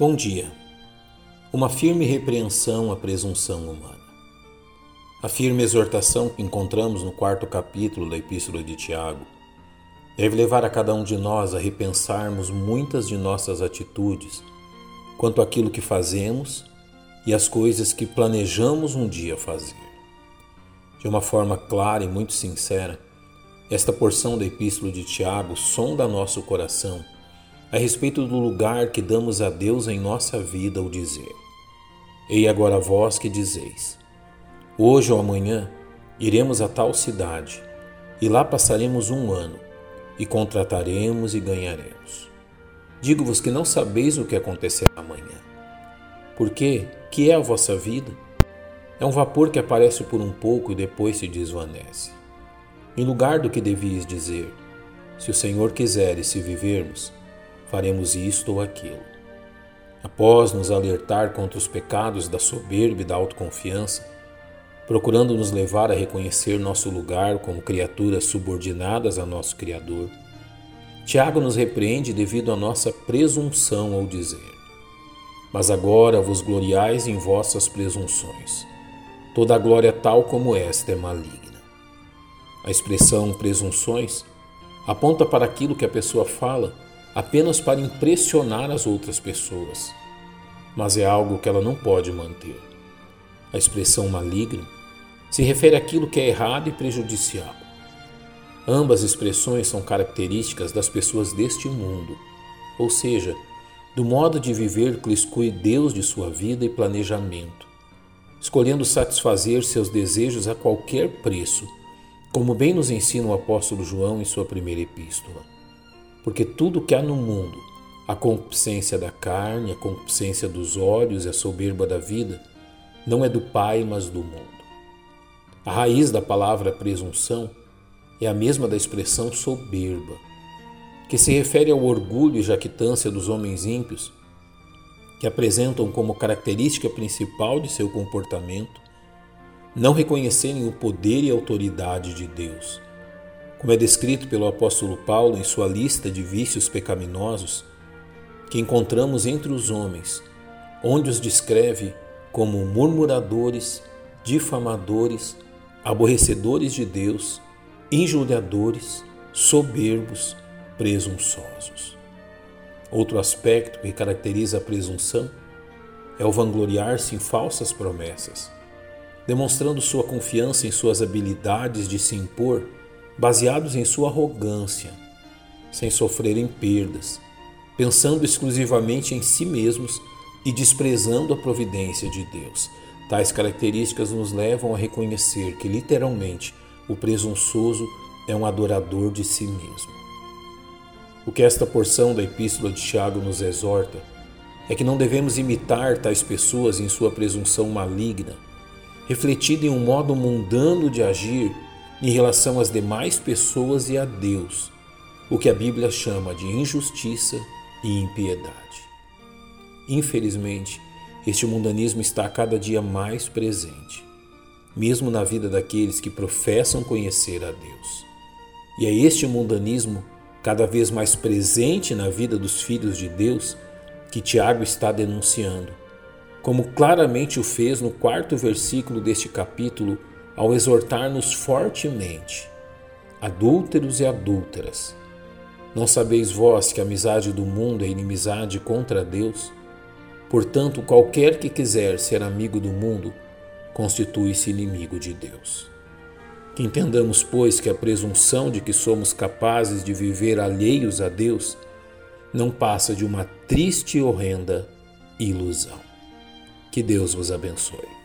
Bom dia. Uma firme repreensão à presunção humana. A firme exortação que encontramos no quarto capítulo da Epístola de Tiago deve levar a cada um de nós a repensarmos muitas de nossas atitudes quanto àquilo que fazemos e as coisas que planejamos um dia fazer. De uma forma clara e muito sincera, esta porção da Epístola de Tiago sonda nosso coração a respeito do lugar que damos a Deus em nossa vida ao dizer: Ei agora vós que dizeis: Hoje ou amanhã iremos a tal cidade, e lá passaremos um ano, e contrataremos e ganharemos. Digo-vos que não sabeis o que acontecerá amanhã. Porque que é a vossa vida? É um vapor que aparece por um pouco e depois se desvanece. Em lugar do que devias dizer, se o Senhor quiser e se vivermos, faremos isto ou aquilo. Após nos alertar contra os pecados da soberba e da autoconfiança, procurando nos levar a reconhecer nosso lugar como criaturas subordinadas a nosso Criador, Tiago nos repreende devido à nossa presunção ao dizer: Mas agora vos gloriais em vossas presunções. Toda a glória tal como esta é maligna. A expressão presunções aponta para aquilo que a pessoa fala apenas para impressionar as outras pessoas, mas é algo que ela não pode manter. A expressão maligno se refere àquilo que é errado e prejudicial. Ambas expressões são características das pessoas deste mundo, ou seja, do modo de viver que exclui Deus de sua vida e planejamento, escolhendo satisfazer seus desejos a qualquer preço, como bem nos ensina o apóstolo João em sua primeira epístola porque tudo que há no mundo, a concupiscência da carne, a concupiscência dos olhos e a soberba da vida, não é do Pai, mas do mundo. A raiz da palavra presunção é a mesma da expressão soberba, que se refere ao orgulho e jactância dos homens ímpios, que apresentam como característica principal de seu comportamento não reconhecerem o poder e autoridade de Deus como é descrito pelo apóstolo Paulo em sua lista de vícios pecaminosos, que encontramos entre os homens, onde os descreve como murmuradores, difamadores, aborrecedores de Deus, injuriadores, soberbos, presunçosos. Outro aspecto que caracteriza a presunção é o vangloriar-se em falsas promessas, demonstrando sua confiança em suas habilidades de se impor baseados em sua arrogância, sem sofrerem perdas, pensando exclusivamente em si mesmos e desprezando a providência de Deus. Tais características nos levam a reconhecer que, literalmente, o presunçoso é um adorador de si mesmo. O que esta porção da Epístola de Tiago nos exorta é que não devemos imitar tais pessoas em sua presunção maligna, refletida em um modo mundano de agir em relação às demais pessoas e a Deus, o que a Bíblia chama de injustiça e impiedade. Infelizmente, este mundanismo está cada dia mais presente, mesmo na vida daqueles que professam conhecer a Deus. E é este mundanismo cada vez mais presente na vida dos filhos de Deus que Tiago está denunciando, como claramente o fez no quarto versículo deste capítulo ao exortar-nos fortemente, adúlteros e adúlteras. Não sabeis vós que a amizade do mundo é inimizade contra Deus? Portanto, qualquer que quiser ser amigo do mundo, constitui-se inimigo de Deus. Que entendamos, pois, que a presunção de que somos capazes de viver alheios a Deus não passa de uma triste e horrenda ilusão. Que Deus vos abençoe.